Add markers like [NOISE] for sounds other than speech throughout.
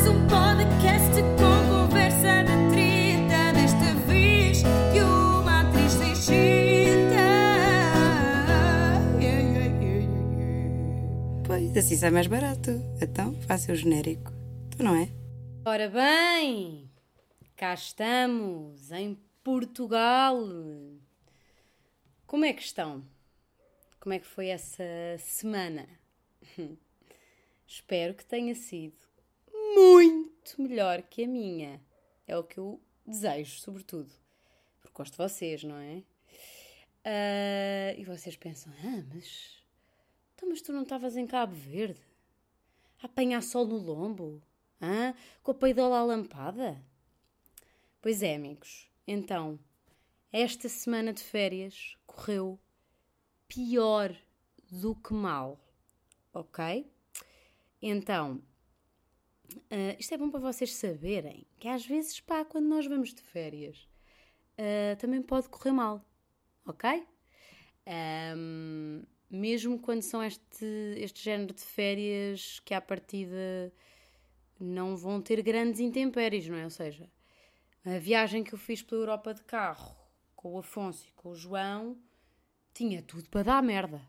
Mais um podcast com conversa de treta. Desta vez de uma atriz Pois, assim sai mais barato. Então, faça o genérico. Tu não é? Ora bem, cá estamos, em Portugal. Como é que estão? Como é que foi essa semana? [LAUGHS] Espero que tenha sido muito melhor que a minha. É o que eu desejo, sobretudo. Porque gosto de vocês, não é? Ah, e vocês pensam, ah, mas. Então, mas tu não estavas em Cabo Verde? A apanhar sol no lombo? Hã? Com a peidola à lampada? Pois é, amigos. Então, esta semana de férias correu pior do que mal. Ok? Então, ah, isto é bom para vocês saberem que às vezes, pá, quando nós vamos de férias, ah, também pode correr mal. Ok? Ahm, mesmo quando são este, este género de férias que à partida não vão ter grandes intempéries, não é? Ou seja, a viagem que eu fiz pela Europa de carro com o Afonso e com o João tinha tudo para dar merda,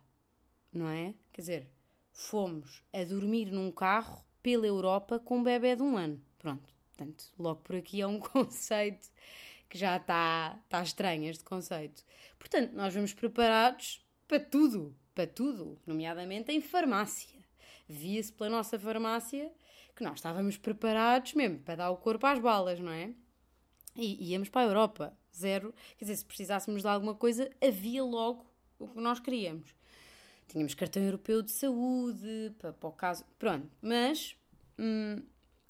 não é? Quer dizer, fomos a dormir num carro pela Europa com um bebê de um ano. Pronto, portanto, logo por aqui é um [LAUGHS] conceito que já está está estranho este conceito. Portanto, nós vamos preparados para tudo, para tudo, nomeadamente em farmácia. Via-se pela nossa farmácia que nós estávamos preparados mesmo para dar o corpo às balas, não é? E íamos para a Europa, zero. Quer dizer, se precisássemos de alguma coisa, havia logo o que nós queríamos. Tínhamos cartão europeu de saúde, para, para o caso. Pronto, mas hum,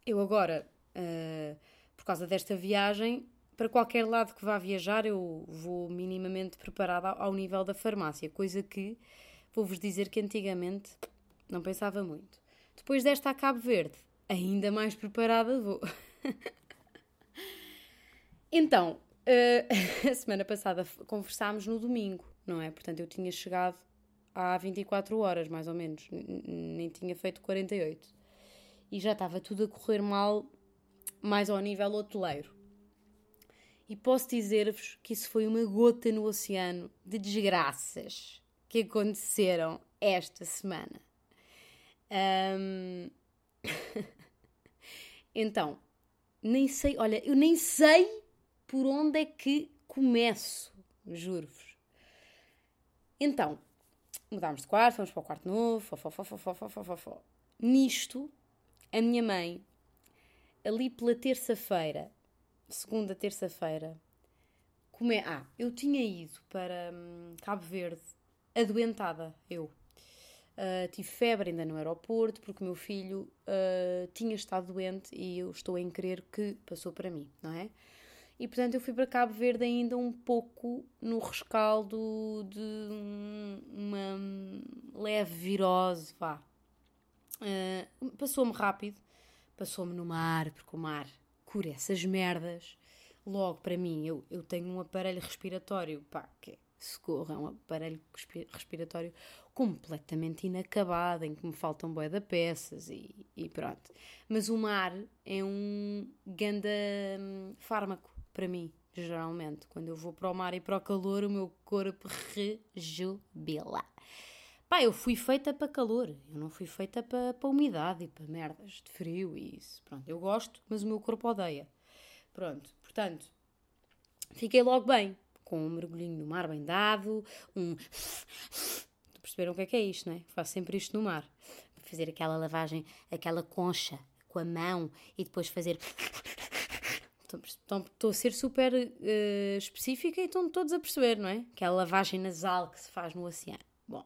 eu agora, ah, por causa desta viagem, para qualquer lado que vá viajar, eu vou minimamente preparada ao nível da farmácia, coisa que vou-vos dizer que antigamente não pensava muito. Depois desta a Cabo Verde, ainda mais preparada vou. [LAUGHS] então, eh, [LAUGHS] a semana passada conversámos no domingo, não é? Portanto, eu tinha chegado há 24 horas, mais ou menos, nem tinha feito 48. E já estava tudo a correr mal, mais ao nível hoteleiro. E posso dizer-vos que isso foi uma gota no oceano de desgraças que aconteceram esta semana. Ahm, [LAUGHS] então, nem sei, olha, eu nem sei por onde é que começo, juro-vos. Então, mudámos de quarto, fomos para o quarto novo, fofó, fofó, fofó, fofó, fofó. Nisto, a minha mãe, ali pela terça-feira, segunda, terça-feira, come... Ah, eu tinha ido para hum, Cabo Verde, adoentada, eu. Uh, tive febre ainda no aeroporto, porque o meu filho uh, tinha estado doente e eu estou em crer que passou para mim, não é? E portanto eu fui para Cabo Verde ainda um pouco no rescaldo de um- uma leve virose, vá. Uh, passou-me rápido, passou-me no mar, porque o mar cura essas merdas. Logo, para mim, eu, eu tenho um aparelho respiratório, pá, que é, socorro, é um aparelho respi- respiratório completamente inacabado, em que me faltam bué de peças e, e pronto. Mas o mar é um ganda hum, fármaco para mim, geralmente. Quando eu vou para o mar e para o calor, o meu corpo rejubila. Pá, eu fui feita para calor, eu não fui feita para, para umidade e para merdas de frio e isso. Pronto, eu gosto, mas o meu corpo odeia. Pronto, portanto, fiquei logo bem, com um mergulhinho no mar bem dado, um. [LAUGHS] Perceberam o que é que é isto, não é? Faço sempre isto no mar. Fazer aquela lavagem, aquela concha com a mão e depois fazer. Estou a ser super eh, específica e estão todos a perceber, não é? Aquela lavagem nasal que se faz no oceano. Bom,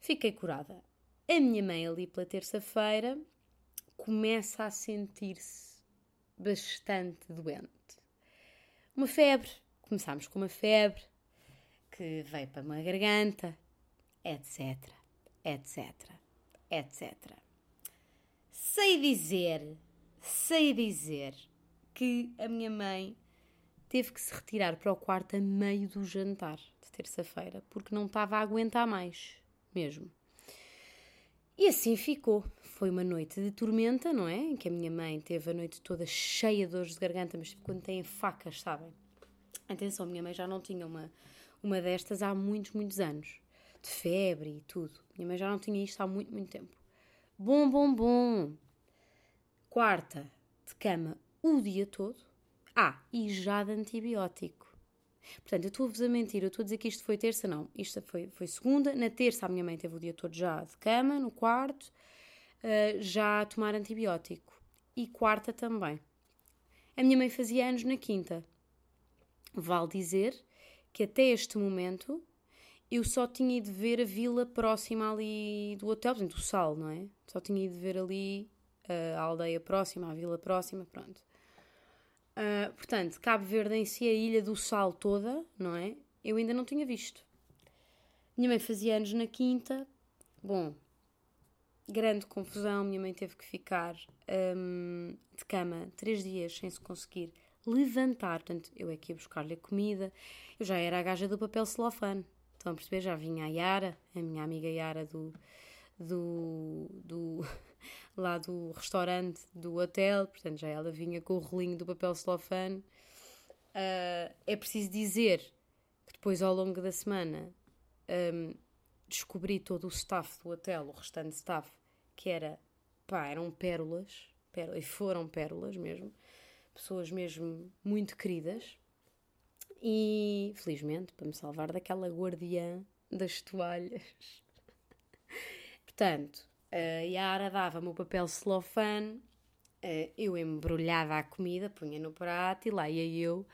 fiquei curada. A minha mãe, ali pela terça-feira, começa a sentir-se bastante doente. Uma febre. Começámos com uma febre que veio para uma garganta, etc, etc, etc. Sei dizer, sei dizer que a minha mãe teve que se retirar para o quarto a meio do jantar de terça-feira porque não estava a aguentar mais, mesmo. E assim ficou. Foi uma noite de tormenta, não é? Em que a minha mãe teve a noite toda cheia de dores de garganta, mas tipo quando têm facas, sabem? Atenção, minha mãe já não tinha uma, uma destas há muitos, muitos anos. De febre e tudo. Minha mãe já não tinha isto há muito, muito tempo. Bom, bom, bom. Quarta, de cama o dia todo. Ah, e já de antibiótico. Portanto, eu estou-vos a mentir, eu estou a dizer que isto foi terça, não. Isto foi, foi segunda. Na terça, a minha mãe teve o dia todo já de cama, no quarto, uh, já a tomar antibiótico. E quarta também. A minha mãe fazia anos na quinta. Vale dizer que até este momento eu só tinha ido ver a vila próxima ali do hotel, portanto, o Sal, não é? Só tinha ido ver ali uh, a aldeia próxima, a vila próxima, pronto. Uh, portanto, Cabo Verde em si, a ilha do Sal toda, não é? Eu ainda não tinha visto. Minha mãe fazia anos na quinta. Bom, grande confusão. Minha mãe teve que ficar um, de cama três dias sem se conseguir levantar. Portanto, eu é que ia buscar-lhe a comida. Eu já era a gaja do papel celofane. Estão a perceber? Já vinha a Yara, a minha amiga Yara do, do, do [LAUGHS] lá do restaurante do hotel, portanto já ela vinha com o rolinho do papel celofane. Uh, é preciso dizer que depois ao longo da semana um, descobri todo o staff do hotel, o restante staff, que era, pá, eram pérolas, pérolas e foram pérolas mesmo, pessoas mesmo muito queridas. E felizmente, para me salvar daquela guardiã das toalhas. Portanto, a Yara dava-me o papel celofane, eu embrulhava a comida, punha no prato e lá ia eu,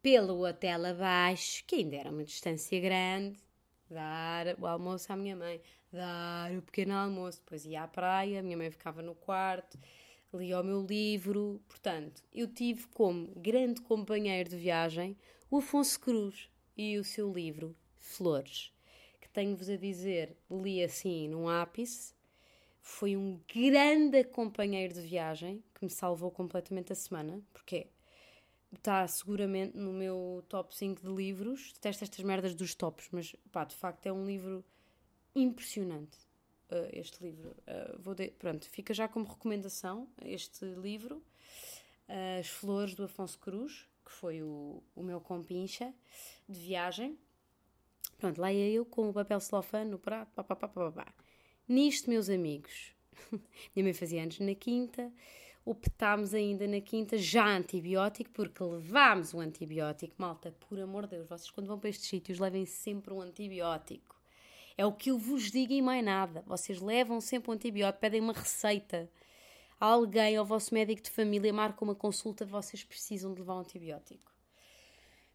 pelo hotel abaixo, que ainda era uma distância grande, dar o almoço à minha mãe, dar o pequeno almoço, depois ia à praia, a minha mãe ficava no quarto, lia o meu livro. Portanto, eu tive como grande companheiro de viagem o Afonso Cruz e o seu livro Flores tenho-vos a dizer, li assim num ápice. Foi um grande companheiro de viagem que me salvou completamente a semana, porque está seguramente no meu top 5 de livros. Detesto estas merdas dos tops, mas pá, de facto é um livro impressionante. Uh, este livro. Uh, vou de... Pronto, fica já como recomendação este livro, uh, As Flores do Afonso Cruz, que foi o, o meu compincha de viagem. Pronto, lá ia eu com o papel celofane no prato, pá, pá, pá, pá, pá. Nisto, meus amigos, [LAUGHS] minha mãe fazia anos na quinta, optámos ainda na quinta já antibiótico, porque levámos o antibiótico. Malta, por amor de Deus, vocês quando vão para estes sítios levem sempre um antibiótico. É o que eu vos digo e mais nada. Vocês levam sempre um antibiótico, pedem uma receita. Alguém, ao vosso médico de família, marca uma consulta, vocês precisam de levar um antibiótico.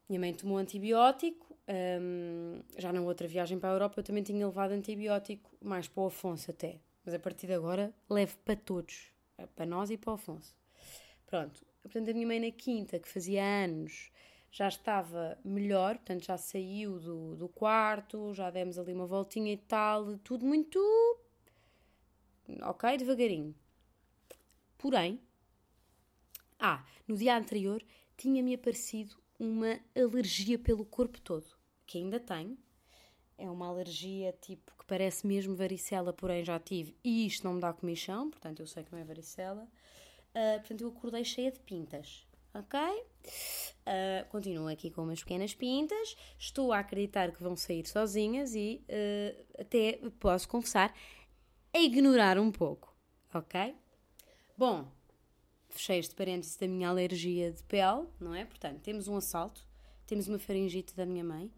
Minha mãe tomou antibiótico, um, já na outra viagem para a Europa eu também tinha levado antibiótico, mais para o Afonso até. Mas a partir de agora levo para todos, para nós e para o Afonso. Pronto, portanto a minha mãe na quinta, que fazia anos, já estava melhor, portanto já saiu do, do quarto, já demos ali uma voltinha e tal, tudo muito. ok, devagarinho. Porém, ah, no dia anterior tinha-me aparecido uma alergia pelo corpo todo, que ainda tenho. É uma alergia tipo que parece mesmo varicela, porém já tive e isto não me dá comichão, portanto eu sei que não é varicela. Uh, portanto eu acordei cheia de pintas, ok? Uh, continuo aqui com umas pequenas pintas, estou a acreditar que vão sair sozinhas e uh, até posso confessar a ignorar um pouco, ok? Bom, fechei este parênteses da minha alergia de pele, não é? Portanto, temos um assalto, temos uma faringite da minha mãe,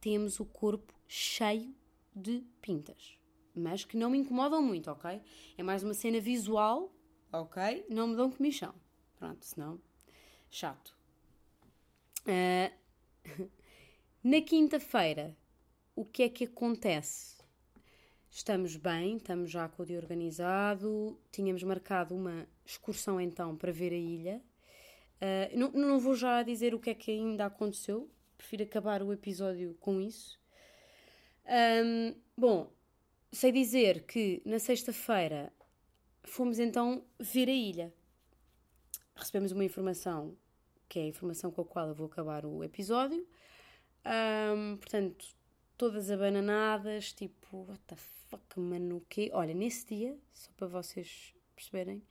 temos o corpo cheio de pintas, mas que não me incomodam muito, ok? É mais uma cena visual, ok? Não me dão comichão. Pronto, senão, chato. Uh, [LAUGHS] na quinta-feira, o que é que acontece? Estamos bem, estamos já com o dia organizado. Tínhamos marcado uma excursão então para ver a ilha. Uh, não, não vou já dizer o que é que ainda aconteceu, prefiro acabar o episódio com isso. Um, bom, sei dizer que na sexta-feira fomos então ver a ilha. Recebemos uma informação que é a informação com a qual eu vou acabar o episódio. Um, portanto, todas abananadas, tipo, what the fuck, mano, o quê? Olha, nesse dia, só para vocês perceberem,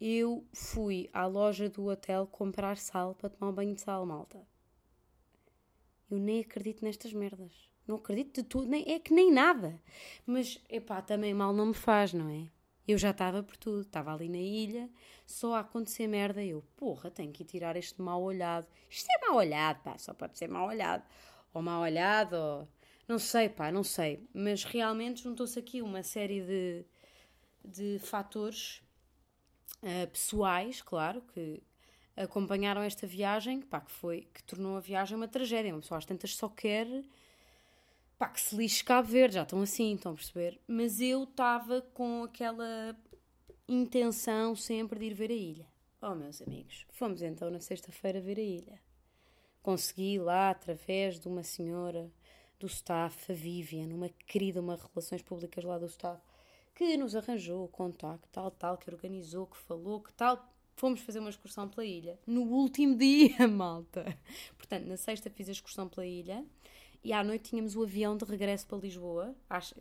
eu fui à loja do hotel comprar sal para tomar um banho de sal, malta. Eu nem acredito nestas merdas. Não acredito de tudo, nem, é que nem nada. Mas, epá, também mal não me faz, não é? Eu já estava por tudo, estava ali na ilha, só a acontecer merda. Eu, porra, tenho que ir tirar este mal olhado. Isto é mal olhado, pá, só pode ser mal olhado. Ou mal olhado, ou. Não sei, pá, não sei. Mas realmente juntou-se aqui uma série de, de fatores uh, pessoais, claro, que acompanharam esta viagem, pá, que foi, que tornou a viagem uma tragédia. Uma pessoa às tantas só quer, pá, que se lixe Cabo Verde, já estão assim, estão a perceber? Mas eu estava com aquela intenção sempre de ir ver a ilha. Oh, meus amigos, fomos então na sexta-feira ver a ilha. Consegui lá, através de uma senhora do staff, a Vivian, uma querida, uma relações públicas lá do staff, que nos arranjou o contacto, tal, tal, que organizou, que falou, que tal. Fomos fazer uma excursão pela ilha. No último [LAUGHS] dia, malta. Portanto, na sexta fiz a excursão pela ilha e à noite tínhamos o avião de regresso para Lisboa,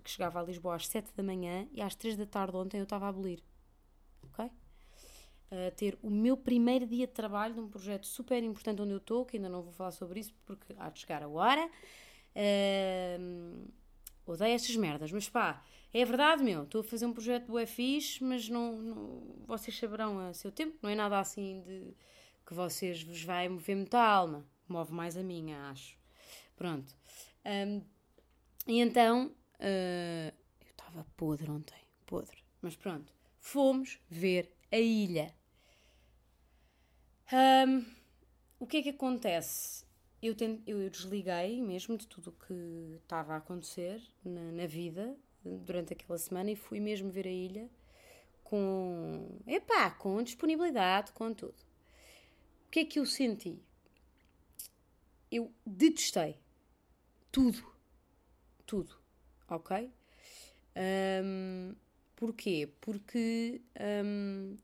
que chegava a Lisboa às 7 da manhã e às 3 da tarde ontem eu estava a abolir. Ok? A ter o meu primeiro dia de trabalho num projeto super importante onde eu estou, que ainda não vou falar sobre isso porque há de chegar a hora. Uh, odeio estas merdas, mas pá, é verdade, meu. Estou a fazer um projeto do UFIS, mas não, não, vocês saberão a seu tempo. Não é nada assim de que vocês vos vai mover muita alma. Move mais a minha, acho. Pronto. Um, e então, uh, eu estava podre ontem, podre. Mas pronto, fomos ver a ilha. Um, o que é que acontece? Eu, tento, eu desliguei mesmo de tudo o que estava a acontecer na, na vida durante aquela semana e fui mesmo ver a ilha com, epá, com disponibilidade, com tudo. O que é que eu senti? Eu detestei tudo, tudo, ok? Um, porquê? Porque um,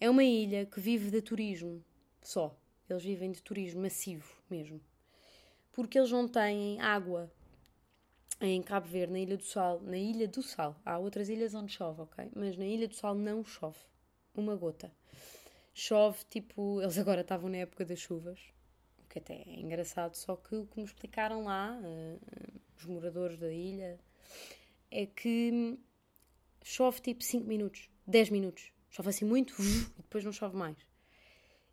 é uma ilha que vive de turismo só. Eles vivem de turismo massivo mesmo. Porque eles não têm água em Cabo Verde, na Ilha do Sal, na Ilha do Sal, há outras ilhas onde chove, ok? Mas na Ilha do Sal não chove, uma gota. Chove, tipo, [LAUGHS] eles agora estavam na época das chuvas, o que até é engraçado, só que o que me explicaram lá, uh, os moradores da ilha, é que chove tipo 5 minutos, 10 minutos. Chove assim muito [LAUGHS] e depois não chove mais.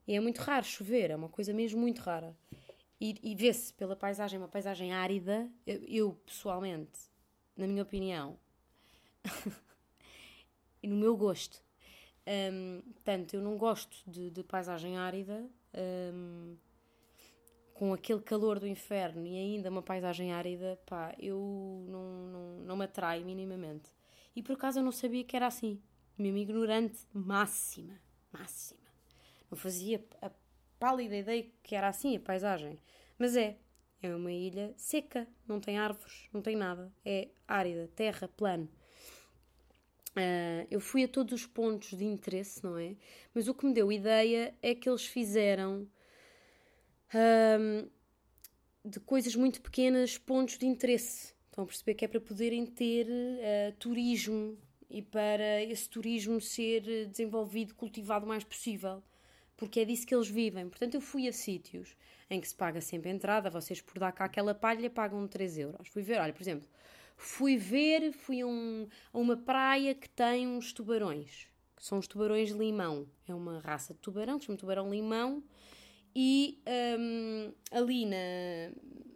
E é muito raro chover, é uma coisa mesmo muito rara. E, e vê-se pela paisagem, uma paisagem árida. Eu, eu pessoalmente, na minha opinião, [LAUGHS] e no meu gosto, um, portanto, eu não gosto de, de paisagem árida. Um, com aquele calor do inferno e ainda uma paisagem árida, pá, eu não, não, não me atrai minimamente. E por acaso eu não sabia que era assim. Mesmo ignorante máxima, máxima. Fazia a pálida ideia que era assim a paisagem. Mas é. É uma ilha seca, não tem árvores, não tem nada. É árida, terra, plano. Uh, eu fui a todos os pontos de interesse, não é? Mas o que me deu ideia é que eles fizeram uh, de coisas muito pequenas pontos de interesse. Estão a perceber que é para poderem ter uh, turismo e para esse turismo ser desenvolvido, cultivado o mais possível porque é disso que eles vivem. Portanto, eu fui a sítios em que se paga sempre entrada, vocês por dar cá aquela palha pagam 3 euros. Fui ver, olha, por exemplo, fui ver, fui a, um, a uma praia que tem uns tubarões, que são os tubarões limão. É uma raça de tubarão, que chama tubarão limão, e um, ali na,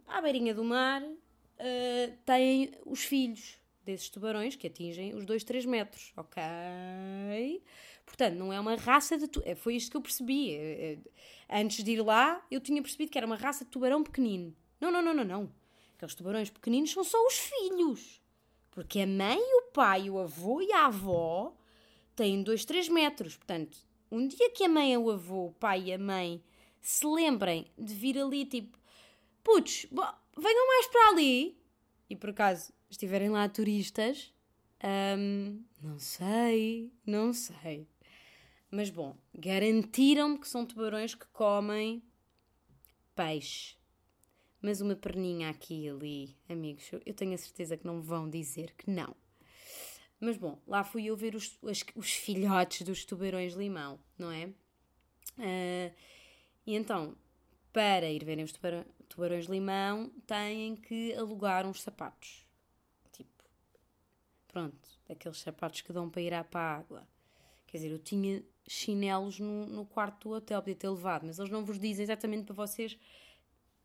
à beirinha do mar uh, têm os filhos desses tubarões que atingem os 2, 3 metros, ok? Portanto, não é uma raça de. Tu... É, foi isto que eu percebi. É, antes de ir lá, eu tinha percebido que era uma raça de tubarão pequenino. Não, não, não, não, não. Aqueles tubarões pequeninos são só os filhos. Porque a mãe, o pai, o avô e a avó têm 2, 3 metros. Portanto, um dia que a mãe, o avô, o pai e a mãe se lembrem de vir ali, tipo, putz, venham mais para ali. E por acaso estiverem lá turistas, hum, não sei, não sei. Mas bom, garantiram-me que são tubarões que comem peixe. Mas uma perninha aqui e ali, amigos, eu tenho a certeza que não vão dizer que não. Mas bom, lá fui eu ver os, os, os filhotes dos tubarões limão, não é? Uh, e então, para ir verem os tubarão, tubarões limão, têm que alugar uns sapatos. Tipo, pronto, aqueles sapatos que dão para ir à água. Quer dizer, eu tinha chinelos no, no quarto do hotel, podia ter levado, mas eles não vos dizem exatamente para vocês,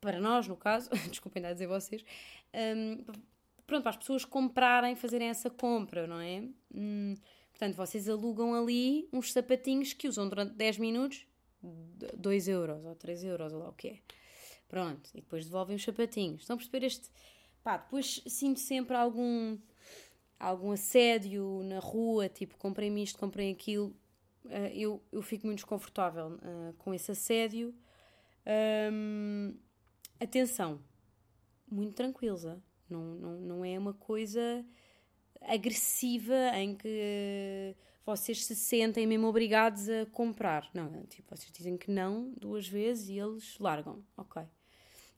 para nós, no caso, [LAUGHS] desculpem a dizer vocês, um, pronto, para as pessoas comprarem, fazerem essa compra, não é? Hum, portanto, vocês alugam ali uns sapatinhos que usam durante 10 minutos, 2 euros ou 3 euros, ou lá o que é. Pronto, e depois devolvem os sapatinhos. Estão a perceber este. Pá, depois sinto sempre algum, algum assédio na rua, tipo, comprem-me isto, comprem aquilo. Uh, eu, eu fico muito desconfortável uh, com esse assédio. Um, atenção, muito tranquila. Não, não, não é uma coisa agressiva em que vocês se sentem mesmo obrigados a comprar. Não, é tipo, vocês dizem que não duas vezes e eles largam. Ok.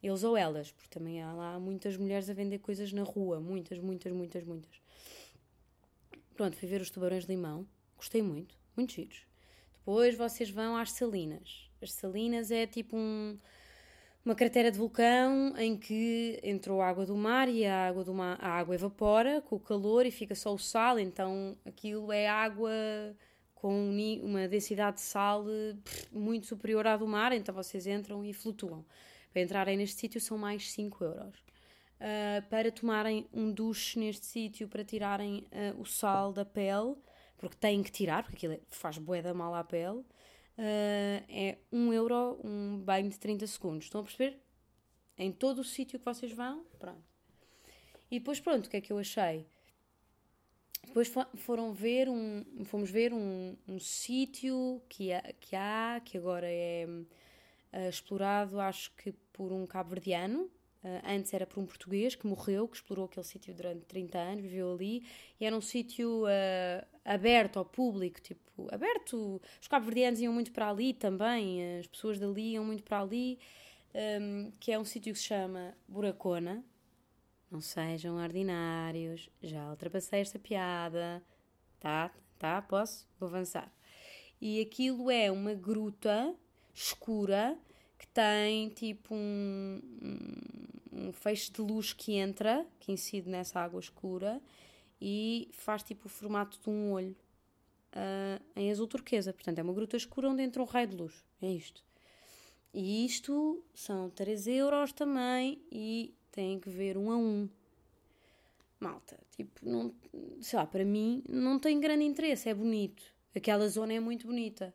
Eles ou elas, porque também há lá muitas mulheres a vender coisas na rua. Muitas, muitas, muitas, muitas. Pronto, fui ver os tubarões de limão. Gostei muito. Muito giros. Depois vocês vão às salinas. As salinas é tipo um uma cratera de vulcão em que entrou água do mar e a água, do mar, a água evapora com o calor e fica só o sal, então aquilo é água com uma densidade de sal muito superior à do mar, então vocês entram e flutuam. Para entrarem neste sítio são mais 5 euros. Uh, para tomarem um duche neste sítio, para tirarem uh, o sal da pele, porque têm que tirar, porque aquilo é, faz bué da mal à pele, uh, é 1 euro um banho de 30 segundos. Estão a perceber? Em todo o sítio que vocês vão, pronto. E depois, pronto, o que é que eu achei? Depois foram ver um, fomos ver um, um sítio que, há, que há, que agora é uh, explorado, acho que por um cabo-verdiano, antes era por um português que morreu, que explorou aquele sítio durante 30 anos, viveu ali, e era um sítio uh, aberto ao público, tipo, aberto. Os cabo-verdianos iam muito para ali também, as pessoas dali iam muito para ali, um, que é um sítio que se chama Buracona. Não sejam ordinários, já ultrapassei esta piada, tá? Tá? Posso? Vou avançar. E aquilo é uma gruta escura que tem tipo um, um, um, feixe de luz que entra, que incide nessa água escura e faz tipo o formato de um olho uh, em azul turquesa. Portanto, é uma gruta escura onde entra um raio de luz. É isto. E isto são 3 euros também e tem que ver um a um. Malta, tipo, não, sei lá, para mim não tem grande interesse, é bonito. Aquela zona é muito bonita.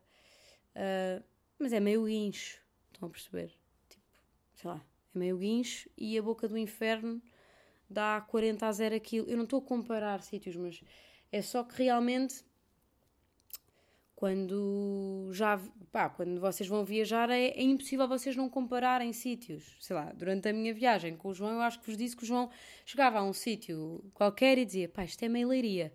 Uh, mas é meio guincho. Estão a perceber? Tipo, sei lá, é meio guincho e a boca do inferno dá 40 a 0 aquilo. Eu não estou a comparar sítios, mas é só que realmente quando já pá, quando vocês vão viajar é, é, impossível vocês não compararem sítios. Sei lá, durante a minha viagem com o João, eu acho que vos disse que o João chegava a um sítio qualquer e dizia, pá, isto é meio leiria.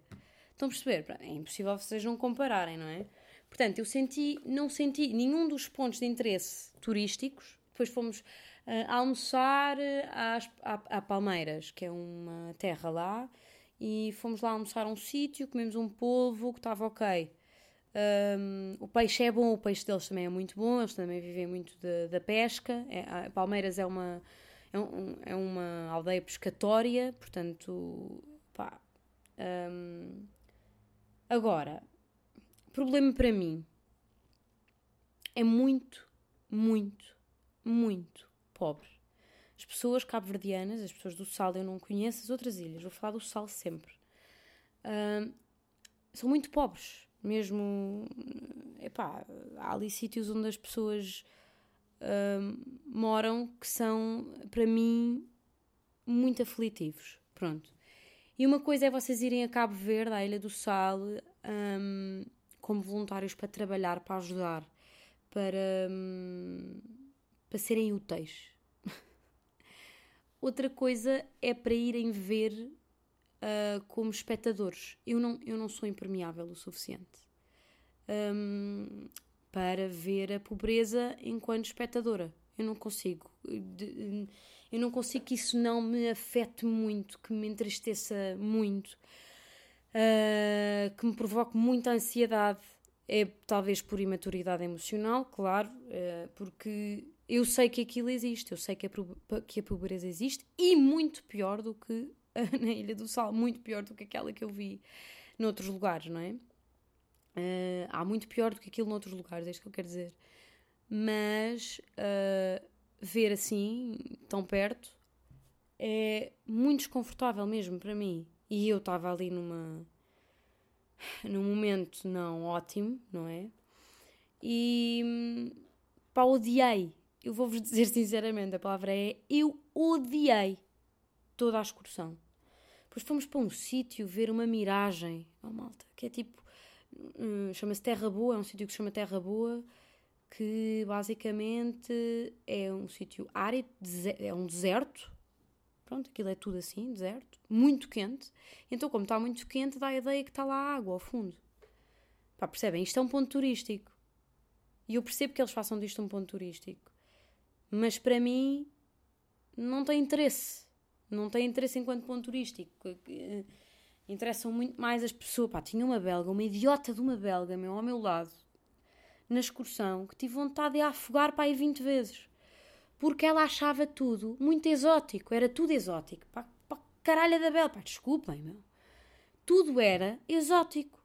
Estão a perceber? É impossível vocês não compararem, não é? Portanto, eu senti, não senti nenhum dos pontos de interesse turísticos. Depois fomos uh, almoçar às, a, a Palmeiras, que é uma terra lá, e fomos lá almoçar a um sítio, comemos um polvo que estava ok. Um, o peixe é bom, o peixe deles também é muito bom, eles também vivem muito da pesca. É, Palmeiras é uma, é, um, é, uma aldeia pescatória, portanto, pá. Um, agora, problema para mim é muito, muito, muito pobre. As pessoas cabo-verdianas, as pessoas do Sal, eu não conheço as outras ilhas, vou falar do Sal sempre. Uh, são muito pobres, mesmo. Epá, há ali sítios onde as pessoas uh, moram que são, para mim, muito aflitivos. Pronto. E uma coisa é vocês irem a Cabo Verde, à Ilha do Sal, um, como voluntários para trabalhar, para ajudar, para, hum, para serem úteis. [LAUGHS] Outra coisa é para irem ver uh, como espectadores. Eu não, eu não sou impermeável o suficiente um, para ver a pobreza enquanto espectadora. Eu não consigo. eu não consigo que isso não me afete muito, que me entristeça muito, ah, que me provoque muita ansiedade. É talvez por imaturidade emocional, claro, ah, porque eu sei que aquilo existe, eu sei que a, que a pobreza existe e muito pior do que [LAUGHS] na Ilha do Sal, muito pior do que aquela que eu vi noutros lugares, não é? Ah, há muito pior do que aquilo noutros lugares, é isto que eu quero dizer. Mas ah, ver assim, tão perto, é muito desconfortável mesmo para mim. E eu estava ali numa. num momento não ótimo, não é? E. hum, pá, odiei. Eu vou-vos [LAUGHS] dizer sinceramente, a palavra é eu odiei toda a excursão. Depois fomos para um sítio ver uma miragem, oh malta, que é tipo. hum, chama-se Terra Boa, é um sítio que se chama Terra Boa, que basicamente é um sítio árido, é um deserto. Pronto, aquilo é tudo assim, deserto, muito quente. Então, como está muito quente, dá a ideia que está lá água ao fundo. Pá, percebem? Isto é um ponto turístico. E eu percebo que eles façam disto um ponto turístico. Mas para mim, não tem interesse. Não tem interesse enquanto ponto turístico. Eh, Interessam muito mais as pessoas. Pá, tinha uma belga, uma idiota de uma belga, meu, ao meu lado, na excursão, que tive vontade de afogar para aí 20 vezes. Porque ela achava tudo muito exótico. Era tudo exótico. Pá, pá caralho da bela. Pá, desculpem, meu. Tudo era exótico.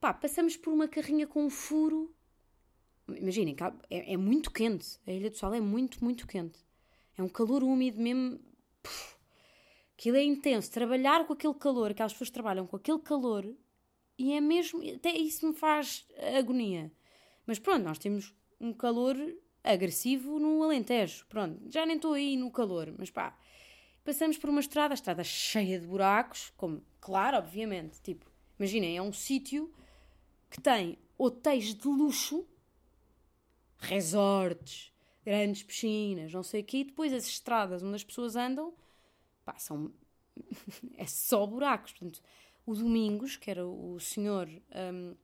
Pá, passamos por uma carrinha com um furo. Imaginem, é, é muito quente. A Ilha do Sol é muito, muito quente. É um calor úmido mesmo. Puf, aquilo é intenso. Trabalhar com aquele calor, aquelas pessoas trabalham com aquele calor e é mesmo. Até isso me faz agonia. Mas pronto, nós temos um calor agressivo no Alentejo. Pronto, já nem estou aí no calor, mas pá. Passamos por uma estrada, estrada cheia de buracos, como, claro, obviamente. Tipo, imaginem, é um sítio que tem hotéis de luxo, resorts, grandes piscinas, não sei o quê, e depois as estradas onde as pessoas andam, pá, são. [LAUGHS] é só buracos. Portanto, o Domingos, que era o senhor hum,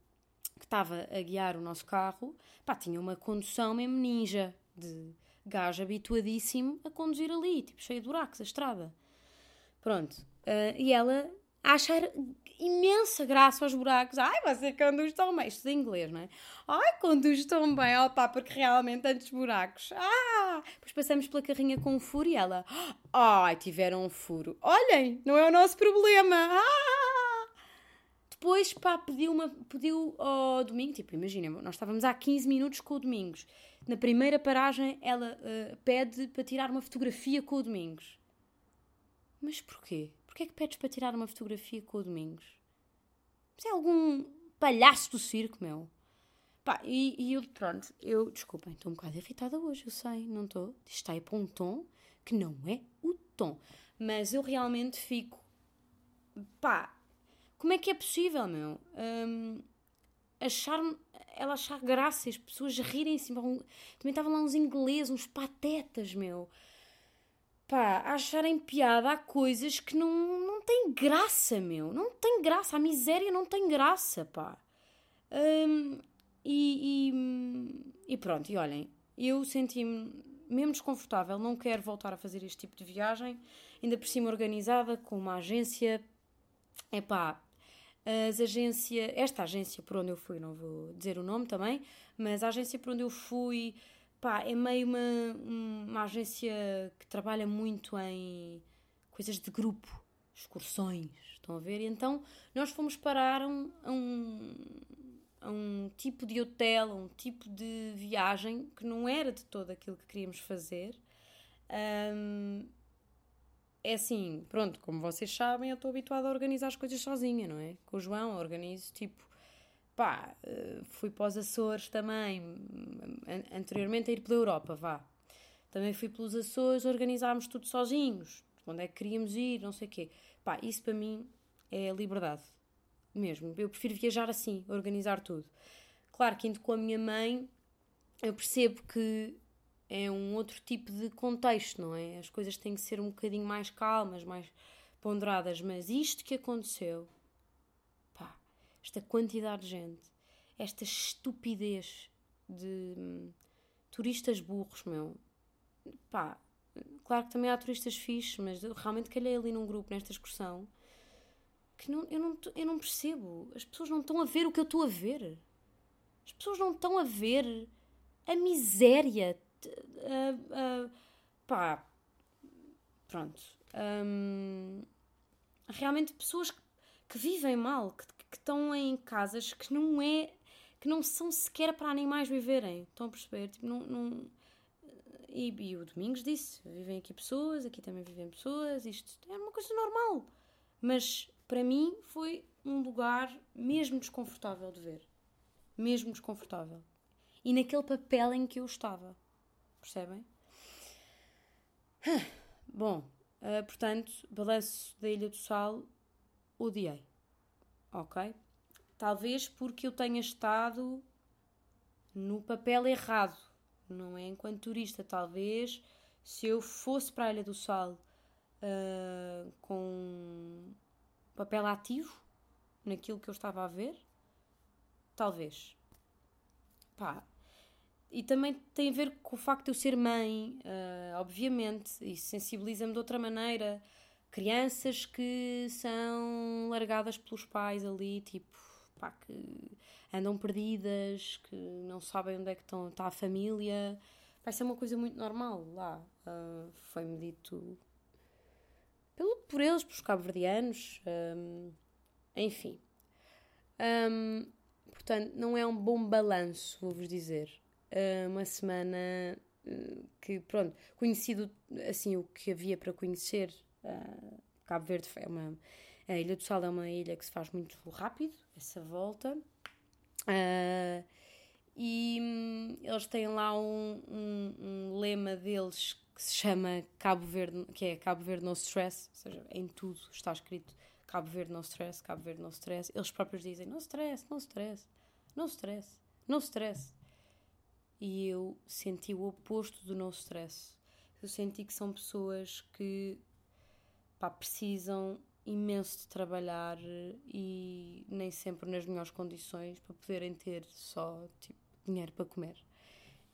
que estava a guiar o nosso carro, pá, tinha uma condução mesmo ninja, de gajo habituadíssimo a conduzir ali, tipo, cheio de buracos, a estrada. Pronto. ah, e ela a achar imensa graça aos buracos. Ai, você conduz tão bem. Isto é inglês, não é? Ai, conduz tão bem. ó pá, porque realmente tantos buracos. Ah! Depois passamos pela carrinha com um furo e ela... Ai, tiveram um furo. Olhem, não é o nosso problema. Ah! Depois, pá, pediu, uma, pediu ao domingo, tipo, imagina, nós estávamos há 15 minutos com o Domingos. Na primeira paragem, ela ah, pede para tirar uma fotografia com o Domingos. Mas porquê? Porquê é que pedes para tirar uma fotografia com o Domingos? Mas é algum palhaço do circo, meu. Pá, e, e eu, pronto, eu, desculpem, estou um bocado irritada hoje, eu sei, não estou. Está aí para um tom que não é o tom. Mas eu realmente fico, pá, como é que é possível, meu? Hum, achar ela achar graça, as pessoas rirem-se. Também estavam lá uns ingleses, uns patetas, meu pá, a acharem piada há coisas que não, não têm graça, meu. Não tem graça. A miséria não tem graça, pá. Hum, e, e, e pronto, e olhem, eu senti-me mesmo desconfortável. Não quero voltar a fazer este tipo de viagem, ainda por cima organizada com uma agência. É pá. As agência, esta agência por onde eu fui, não vou dizer o nome também, mas a agência por onde eu fui pá, é meio uma, uma agência que trabalha muito em coisas de grupo, excursões, estão a ver? E então nós fomos parar um, a um, a um tipo de hotel, a um tipo de viagem que não era de todo aquilo que queríamos fazer. Hum, é assim, pronto, como vocês sabem, eu estou habituada a organizar as coisas sozinha, não é? Com o João, organizo tipo pá, eh, fui para os Açores também, an- anteriormente a ir pela Europa, vá. Também fui pelos Açores, organizámos tudo sozinhos, onde é que queríamos ir, não sei o quê. Pá, isso para mim é liberdade, mesmo. Eu prefiro viajar assim, organizar tudo. Claro que indo com a minha mãe, eu percebo que é um outro tipo de contexto, não é? As coisas têm que ser um bocadinho mais calmas, mais ponderadas, mas isto que aconteceu pá, esta quantidade de gente, esta estupidez de hum, turistas burros, meu, pá, claro que também há turistas fixes, mas realmente calhei ali num grupo nesta excursão que não, eu, não, eu não percebo. As pessoas não estão a ver o que eu estou a ver. As pessoas não estão a ver a miséria. A- pá, pronto. Hum, realmente pessoas que, que vivem mal, que, que estão em casas que não é que não são sequer para animais viverem. Estão a perceber? Tipo, não, não- E, e o Domingos disse: vivem aqui pessoas, aqui também vivem pessoas, isto é uma coisa normal. Mas para mim foi um lugar mesmo desconfortável de ver. Mesmo desconfortável. E naquele papel em que eu estava. Percebem? [SIGHS] Bom, ah, portanto, balanço da Ilha do Sal, odiei. Ok? Talvez porque eu tenha estado no papel errado. Não é enquanto turista. Talvez se eu fosse para a Ilha do Sal ah, com papel ativo naquilo que eu estava a ver, talvez. Pá. E também tem a ver com o facto de eu ser mãe, ah, obviamente, isso sensibiliza-me de outra maneira. Crianças que são largadas pelos pais ali, tipo, pá, que andam perdidas, que não sabem onde é que estão, está a família. Vai ser uma coisa muito normal lá. Ah, Foi-me dito pelo, por eles, pelos cabo-verdianos, hum, enfim. Hum, portanto, não é um bom balanço, vou-vos dizer. Ah, uma semana hum, que, pronto, conhecido assim o que havia para conhecer. ah, Cabo Verde é uma. A Ilha do Sal é uma ilha que se faz muito rápido, essa volta. Ah, e hum, eles têm lá um, um- um lema deles que se chama Cabo Verde, que é Cabo Verde no stress, ou seja, em tudo está escrito Cabo Verde no stress, Cabo Verde no stress. Eles próprios dizem no stress, no stress, no stress, no stress. E eu senti o oposto do no stress. Eu senti que são pessoas que pá, precisam imenso de trabalhar e nem sempre nas melhores condições para poderem ter só tipo, dinheiro para comer.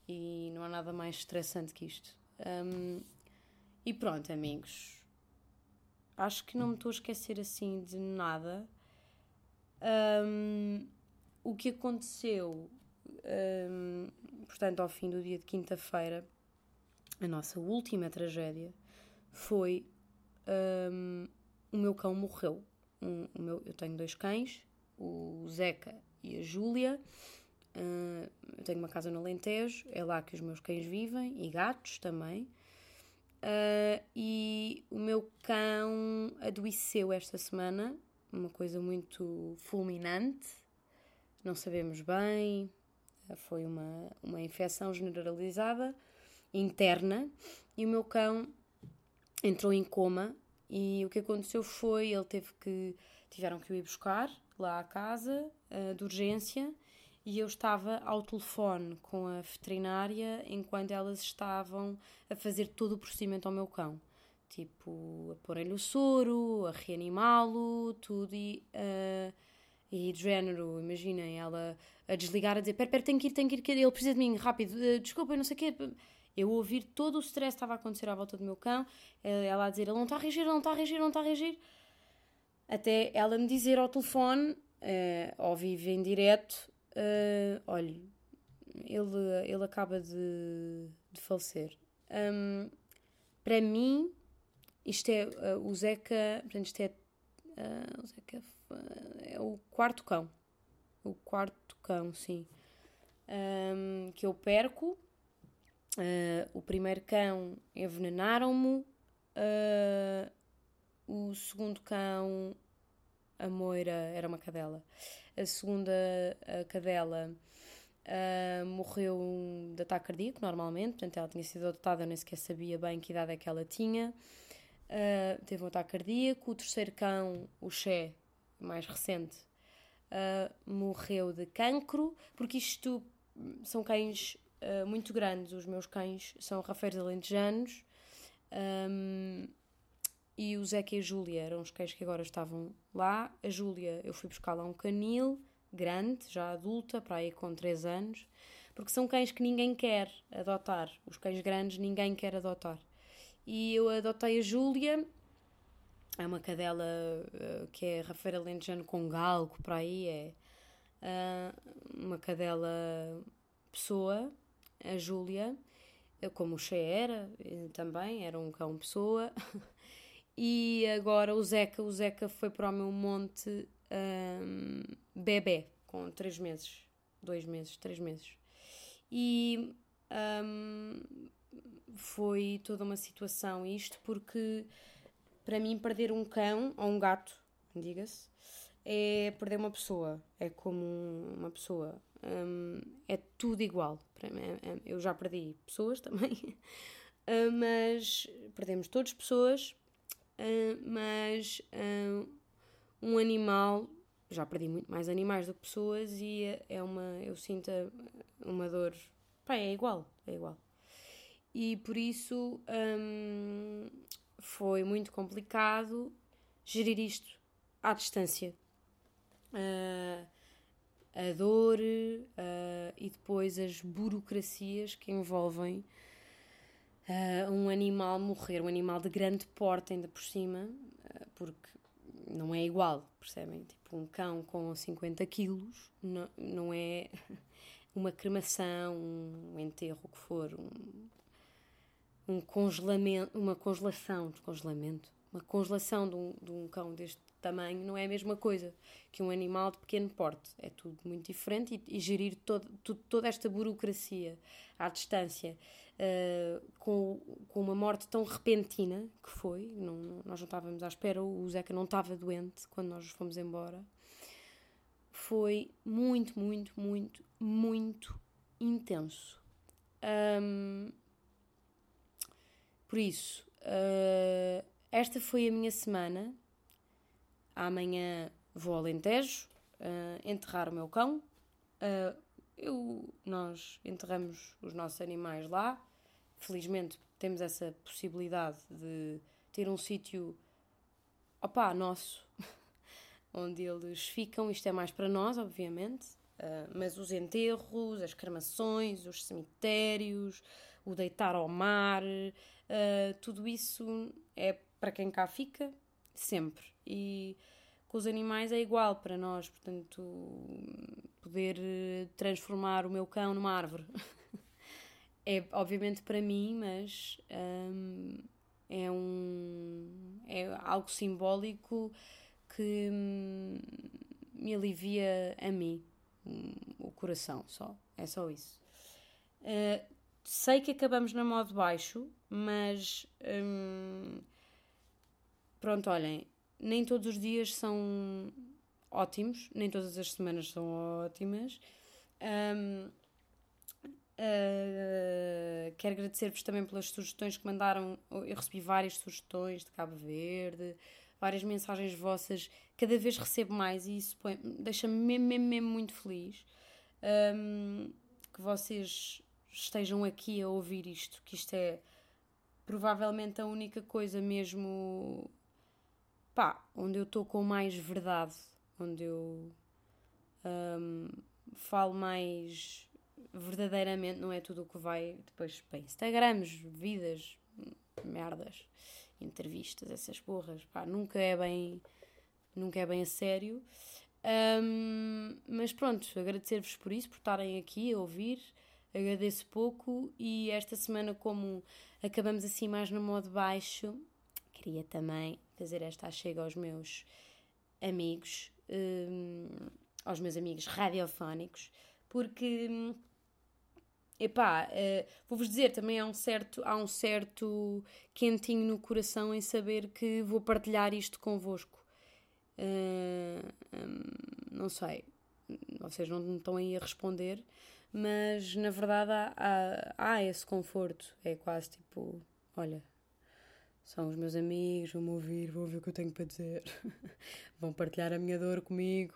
E não há nada mais estressante que isto. Hum, e pronto, amigos. Acho que não me estou a esquecer assim de nada. Hum, o que aconteceu, hum, portanto, ao fim do dia de quinta-feira, a nossa última tragédia foi hum, o meu cão morreu. Um- meu, eu tenho dois cães, o Zeca e a Júlia. Hum, eu tenho uma casa no Alentejo, é lá que os meus cães vivem e gatos também. Uh, e o meu cão adoeceu esta semana, uma coisa muito fulminante, não sabemos bem, uh, foi uma, uma infecção generalizada, interna, e o meu cão entrou em coma. E o que aconteceu foi, ele teve que, tiveram que o ir buscar lá à casa, uh, de urgência, e eu estava ao telefone com a veterinária enquanto elas estavam a fazer todo o procedimento ao meu cão. Tipo, a porem-lhe o soro, a reanimá-lo, tudo e. ah, e de género, imaginem, ela a desligar, a dizer: Pera, pera, tenho que ir, tenho que ir, ele precisa de mim, rápido, ah, desculpa, não sei o quê. Eu ouvir todo o stress que estava a acontecer à volta do meu cão, eh, ela a dizer: Ele não está a reagir, ele não está a reagir, ele não está a reagir. Até ela me dizer ao telefone, eh, ao vivo em direto: eh, Olha, ele, ele acaba de, de falecer. Hum, para mim, isto é o Zeca, portanto, isto é, é o quarto cão. O quarto cão, sim. Um, que eu perco. Uh, o primeiro cão envenenaram-me. Uh, o segundo cão, a Moira, era uma cadela. A segunda a cadela uh, morreu de ataque cardíaco, normalmente. Portanto, ela tinha sido adotada, eu nem sequer sabia bem que idade é que ela tinha. Uh, teve um ataque cardíaco. O terceiro cão, o Xé, mais recente, uh, morreu de cancro, porque isto são cães uh, muito grandes. Os meus cães são rafeiros alentejanos. Um, e o Zeca e a Júlia eram os cães que agora estavam lá. A Júlia, eu fui buscar lá um canil grande, já adulta, para aí com 3 anos, porque são cães que ninguém quer adotar. Os cães grandes ninguém quer adotar. E eu adotei a Júlia, é uma cadela uh, que é Rafaela Lentejano com galgo, para aí, é uh, uma cadela pessoa, a Júlia, como o Che era, também, era um cão pessoa. [LAUGHS] e agora o Zeca, o Zeca foi para o meu monte um, bebê, com 3 meses, 2 meses, 3 meses. E um, foi toda uma situação isto, porque para mim perder um cão, ou um gato, diga-se, é perder uma pessoa, é como uma pessoa, um, é tudo igual. É, é, eu já perdi pessoas [LAUGHS] também, mas perdemos todas pessoas, mas um animal, já perdi muito mais animais do que pessoas e é uma, eu sinto uma dor, pá, é igual, é igual. E por isso hum, foi muito complicado gerir isto à distância. Uh, a dor uh, e depois as burocracias que envolvem uh, um animal morrer, um animal de grande porte ainda por cima, porque não é igual, percebem? Tipo, um cão com 50 quilos não, não é [LAUGHS] uma cremação, um enterro, o que for, um, um congelamento, uma congelação, descongelamento, uma congelação de um, de um cão deste tamanho não é a mesma coisa que um animal de pequeno porte. É tudo muito diferente e, e gerir todo, toda esta burocracia à distância uh, com, com uma morte tão repentina que foi, não, nós não estávamos à espera, o Zeca não estava doente quando nós fomos embora. Foi muito, muito, muito, muito intenso. Um, por isso, uh, esta foi a minha semana. Amanhã vou ao Alentejo uh, enterrar o meu cão. Uh, eu, nós enterramos os nossos animais lá. Felizmente temos essa possibilidade de ter um sítio, opá, nosso, [LAUGHS] onde eles ficam. Isto é mais para nós, obviamente. Uh, mas os enterros, as cremações, os cemitérios, o deitar ao mar, uh, tudo isso é para quem cá fica, sempre. E com os animais é igual para nós, portanto, poder transformar o meu cão numa árvore. [LAUGHS] É obviamente para mim, mas um, é um é algo simbólico que hum, me alivia a mim o coração só. É só isso. Uh, sei que acabamos na modo baixo mas hum, pronto olhem nem todos os dias são ótimos nem todas as semanas são ótimas um, Uh, quero agradecer-vos também pelas sugestões que mandaram. Eu recebi várias sugestões de Cabo Verde, várias mensagens vossas. Cada vez recebo mais e isso deixa-me mesmo, mesmo, mesmo, muito feliz um, que vocês estejam aqui a ouvir isto, que isto é provavelmente a única coisa mesmo pá, onde eu estou com mais verdade, onde eu um, falo mais verdadeiramente não é tudo o que vai depois para Instagrams, vidas, merdas, entrevistas, essas porras, pá, nunca é bem, nunca é bem a sério. Um, mas pronto, agradecer-vos por isso, por estarem aqui a ouvir, agradeço pouco e esta semana, como acabamos assim mais no modo baixo, queria também fazer esta chega aos meus amigos, um, aos meus amigos radiofónicos, porque Epá, uh, vou-vos dizer, também há um, certo, há um certo quentinho no coração em saber que vou partilhar isto convosco. Uh, um, não sei, vocês não estão aí a responder, mas na verdade há, há, há esse conforto. É quase tipo: olha, são os meus amigos, vão-me ouvir, vão ver o que eu tenho para dizer, [LAUGHS] vão partilhar a minha dor comigo.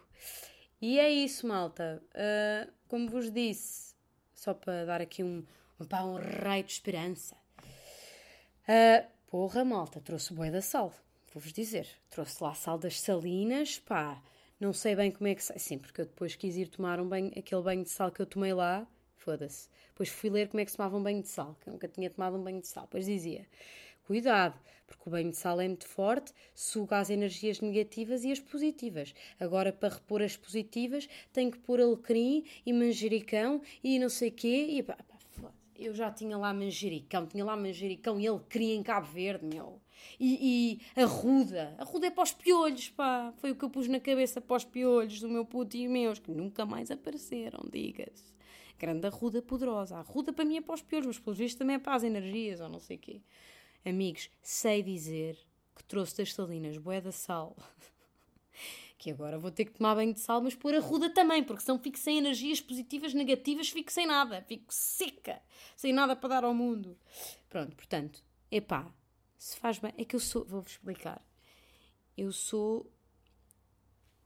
E é isso, malta. Uh, como vos disse só para dar aqui um, um, pá, um raio de esperança. Uh, porra, malta, trouxe boi da sal, vou-vos dizer. Trouxe lá sal das salinas, pá, não sei bem como é que sai. Sim, porque eu depois quis ir tomar um banho, aquele banho de sal que eu tomei lá, foda-se. Depois fui ler como é que se tomava um banho de sal, que eu nunca tinha tomado um banho de sal. Depois dizia cuidado, porque o banho de sal é muito forte, suga as energias negativas e as positivas. Agora, para repor as positivas, tem que pôr alecrim e manjericão e não sei quê. E, pá, pá, eu já tinha lá manjericão, tinha lá manjericão e queria em Cabo Verde, meu. E, e a ruda, a ruda é para os piolhos, pá. Foi o que eu pus na cabeça para os piolhos do meu puto e meus, que nunca mais apareceram, diga-se. Grande arruda poderosa. A arruda para mim é para os piolhos, mas pelos vistos também é para as energias ou não sei o quê. Amigos, sei dizer que trouxe das salinas bué da sal. [LAUGHS] que agora vou ter que tomar banho de sal, mas pôr a ruda também, porque senão fico sem energias positivas, negativas, fico sem nada, fico seca, sem nada para dar ao mundo. Pronto, portanto, epá, se faz bem, é que eu sou, vou-vos explicar, eu sou,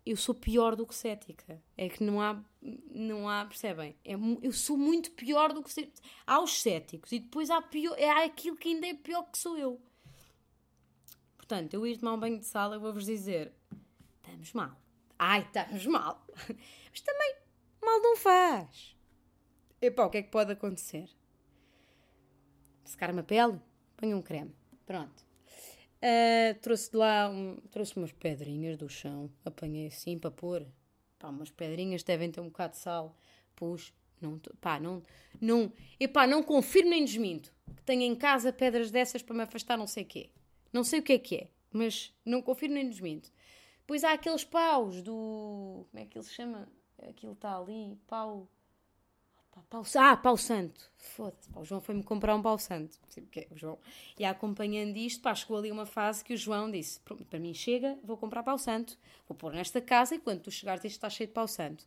eu sou pior do que cética, é que não há, não há, percebem, é, eu sou muito pior do que há os céticos e depois há, pior, é, há aquilo que ainda é pior que sou eu. Portanto, eu ir tomar um banho de sal, eu vou-vos dizer: estamos mal. Ai, estamos mal. [LAUGHS] Mas também, mal não faz. Epá, o que é que pode acontecer? Secar-me a pele? Ponho um creme. Pronto. Ah, trouxe de lá, um, trouxe umas pedrinhas do chão. Apanhei assim para pôr. Pá, umas pedrinhas devem ter um bocado de sal. Pus. Não, pá, não, não, epá, não confirmo nem desminto que tenho em casa pedras dessas para me afastar não sei o quê. Não sei o que é que é, mas não confirmo nem desminto. Depois há aqueles paus do. Como é que ele se chama? Aquilo está ali, pau. Pau ah, pau santo. Foda-se, o João foi-me comprar um pau santo. Porque, o João. E acompanhando isto, pá, chegou ali uma fase que o João disse: "Pronto, para mim chega, vou comprar pau santo. Vou pôr nesta casa e quando tu chegares isto está cheio de pau santo.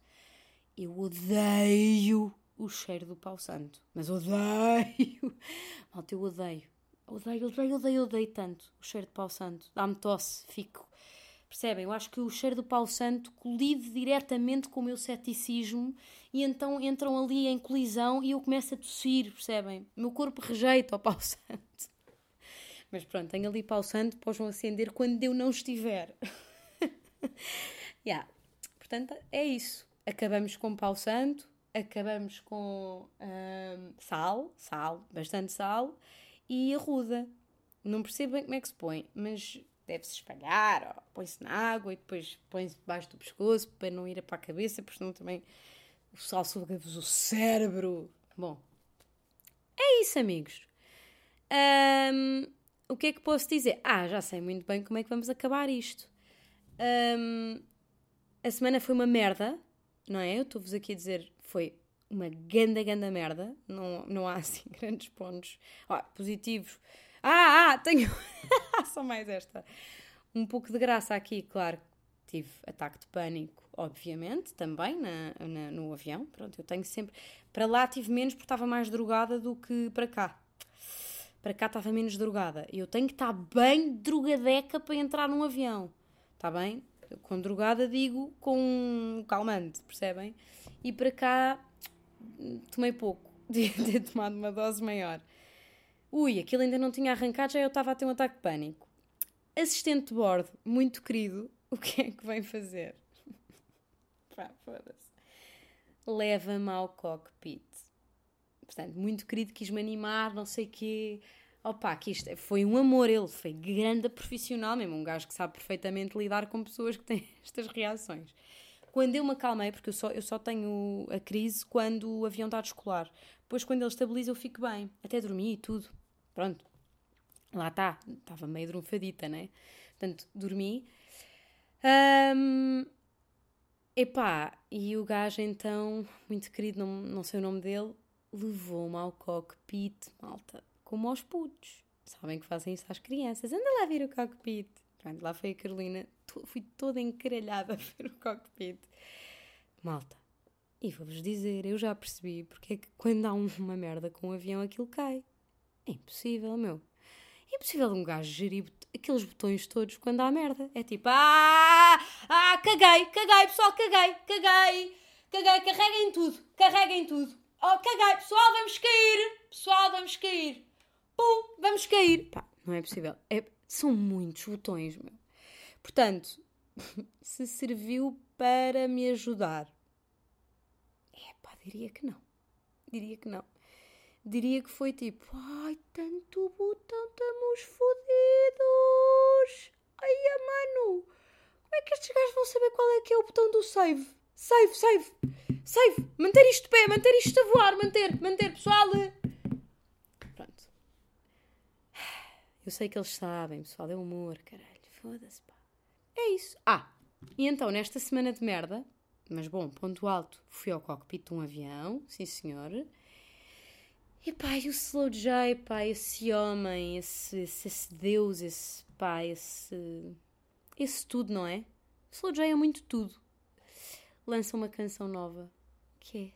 Eu odeio o cheiro do pau santo. Mas odeio. Malta, eu odeio. Odeio, odeio, odeio, odeio tanto o cheiro de pau santo. Dá-me tosse, fico. Percebem? Eu acho que o cheiro do pau santo colide diretamente com o meu ceticismo e então entram ali em colisão e eu começo a tossir, percebem? O meu corpo rejeita o pau [LAUGHS] santo. Mas pronto, tenho ali pau santo vão acender quando eu não estiver. [LAUGHS] yeah. Portanto, é isso. Acabamos com pau santo, acabamos com hum, sal, sal, bastante sal e arruda. Não percebo bem como é que se põe, mas deve-se espalhar, põe-se na água e depois põe-se debaixo do pescoço para não ir para a cabeça, porque senão também o sal suga-vos o cérebro. Bom, é isso, amigos. Hum, o que é que posso dizer? Ah, já sei muito bem como é que vamos acabar isto. Hum, a semana foi uma merda, não é? Eu estou-vos aqui a dizer, foi uma ganda, ganda merda. Não, não há assim [LAUGHS] grandes pontos Ó, positivos. Ah, ah, tenho. [LAUGHS] Só mais esta. Um pouco de graça aqui, claro. Tive ataque de pânico, obviamente, também na, na- no avião. Pronto, eu tenho sempre. Para lá tive menos porque estava mais drogada do que para cá. Para cá estava menos drogada. Eu tenho que estar bem drogadeca para entrar num avião. Está bem? Com drogada digo com um calmante, percebem? E para cá tomei pouco. [LAUGHS] Devia ter tomado uma dose maior. Ui, aquilo ainda não tinha arrancado, já eu estava a ter um ataque de pânico. Assistente de bordo, muito querido, [LAUGHS] o que é que vem fazer? Pá, foda-se. Leva-me ao cockpit. Portanto, muito querido, quis-me animar, não sei o quê. Opa, que isto foi um amor, ele foi grande profissional mesmo, um gajo que sabe perfeitamente lidar com pessoas que têm [LAUGHS] estas reações. Quando eu me acalmei, porque eu só, eu só tenho a crise quando o avião está a descolar. Depois, quando ele estabiliza, eu fico bem. Até dormi e tudo. Pronto. Lá está. Estava meio drunfadita, né? Portanto, dormi. Ahm, epá, e o gajo então, muito querido, não, não sei o nome dele, levou-me ao cockpit, malta, como aos putos. Sabem que fazem isso às crianças. Anda lá ver o cockpit. Pronto, lá foi a Carolina. Fui toda encaralhada a ver o cockpit. Malta, e vou-vos dizer, eu já percebi porque é que quando há um- uma merda com um avião aquilo cai. É impossível, meu. É impossível um gajo gerir aqueles botões todos quando há merda. É tipo, ah, ah, caguei, caguei, pessoal, caguei, caguei, caguei, carreguem tudo, carreguem tudo. Oh, caguei, pessoal, vamos cair, pessoal, vamos cair. Pum, vamos cair. Pá, não é possível. É- são muitos botões, meu. Portanto, [LAUGHS] se serviu para me ajudar. É pá, diria que não. Diria que não. Diria que foi tipo: Ai, tanto botão, estamos fodidos. Ai, mano, como é que estes gajos vão saber qual é que é o botão do save? Save, save, save, manter isto de pé, manter isto a voar, manter, manter, pessoal. Pronto. Eu sei que eles sabem, pessoal, é humor, caralho. Foda-se, pá. É isso. Ah, e então, nesta semana de merda, mas bom, ponto alto, fui ao cockpit de um avião, sim senhor. E pá, e o Slow J, pá, esse homem, esse, esse, esse Deus, esse pá, esse. Esse tudo, não é? O Slow J é muito tudo. Lança uma canção nova que é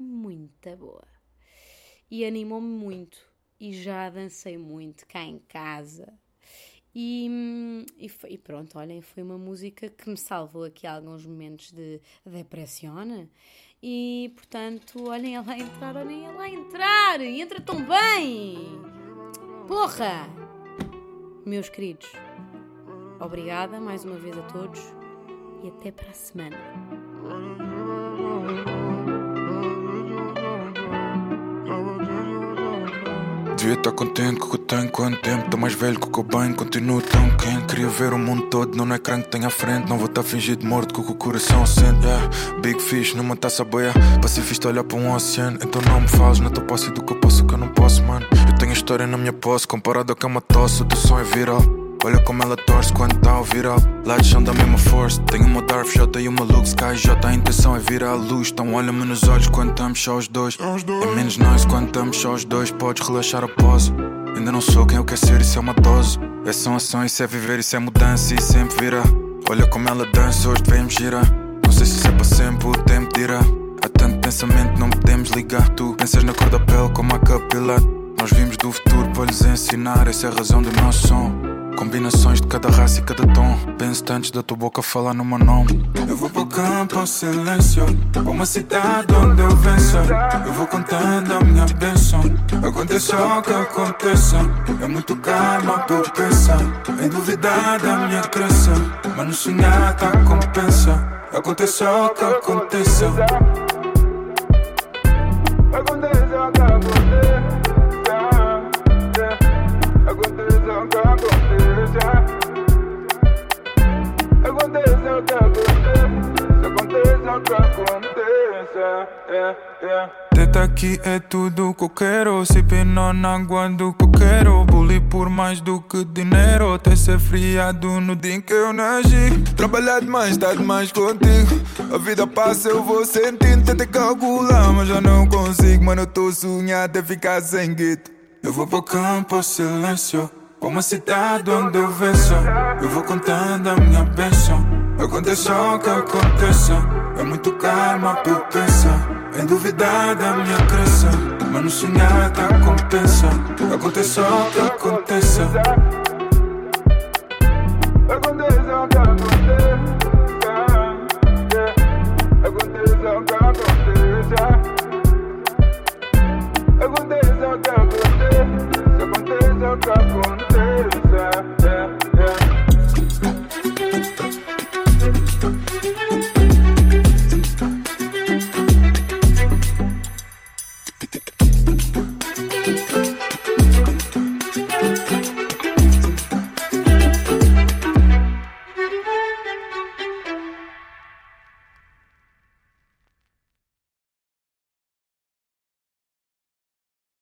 muito boa. E animou-me muito. E já dancei muito cá em casa. E, e, foi- e pronto, olhem, foi uma música que me salvou aqui alguns momentos de depressão. E portanto, olhem ela entrar, olhem ela entrar! E entra tão bem! Porra! Meus queridos, obrigada mais uma vez a todos e até para a semana. Devia estar contente com o que tenho quanto tempo. Tô mais velho que o bem, continuo tão quente. Queria ver o mundo todo no ecrã que tenho à frente. Não vou estar fingido morto com o que o coração sente yeah. Big fish numa taça boia. Pacifista olhar para um oceano. Então não me fales na tua posse do que eu posso que eu não posso, mano. Eu tenho história na minha posse Comparado ao que é uma tosse, o teu som é viral Olha como ela torce quando tá ao viral Lá de chão da mesma force Tenho uma Darth J e uma Luke Sky J. A intenção é vir à luz. Então olha-me nos olhos quando estamos só os dois. É menos nós quando estamos só os dois. Podes relaxar a pose. Ainda não sou quem eu quero ser, isso é uma dose. É são ação, isso é viver, isso é mudança E sempre virá. Olha como ela dança, hoje devemos girar. Não sei se isso é para sempre, o tempo dirá. Há tanto pensamento, não podemos ligar. Tu pensas na cor da pele como a capila Nós vimos do futuro para lhes ensinar. Essa é a razão do nosso som Combinações de cada raça e cada tom. Penso antes da tua boca falar no meu nome. Eu vou para o campo ao silêncio. Para uma cidade onde eu venço. Eu vou contando a minha bênção. Aconteça o que aconteça. É muito calma eu pensar Em duvidar da minha crença. Mas no sonhar tá compensa. Aconteça o que Aconteça o que aconteça Aconteça o que aconteça yeah, yeah. Teta aqui é tudo que eu quero Sipping na água do que eu quero Bully por mais do que dinheiro Até ser friado no dia que eu nasci. Trabalhar demais, estar demais contigo. A vida passa, eu vou sentindo. Tentei calcular, mas já não consigo. Mano, eu tô sonhando até ficar sem guito. Eu vou pro campo silêncio. Pra uma cidade onde eu venço Eu vou contando a minha bênção Aconteça o que aconteça É muito calma pra pensar Em duvidar da minha crença. Mas no sonhar tá compensa Aconteça o que aconteça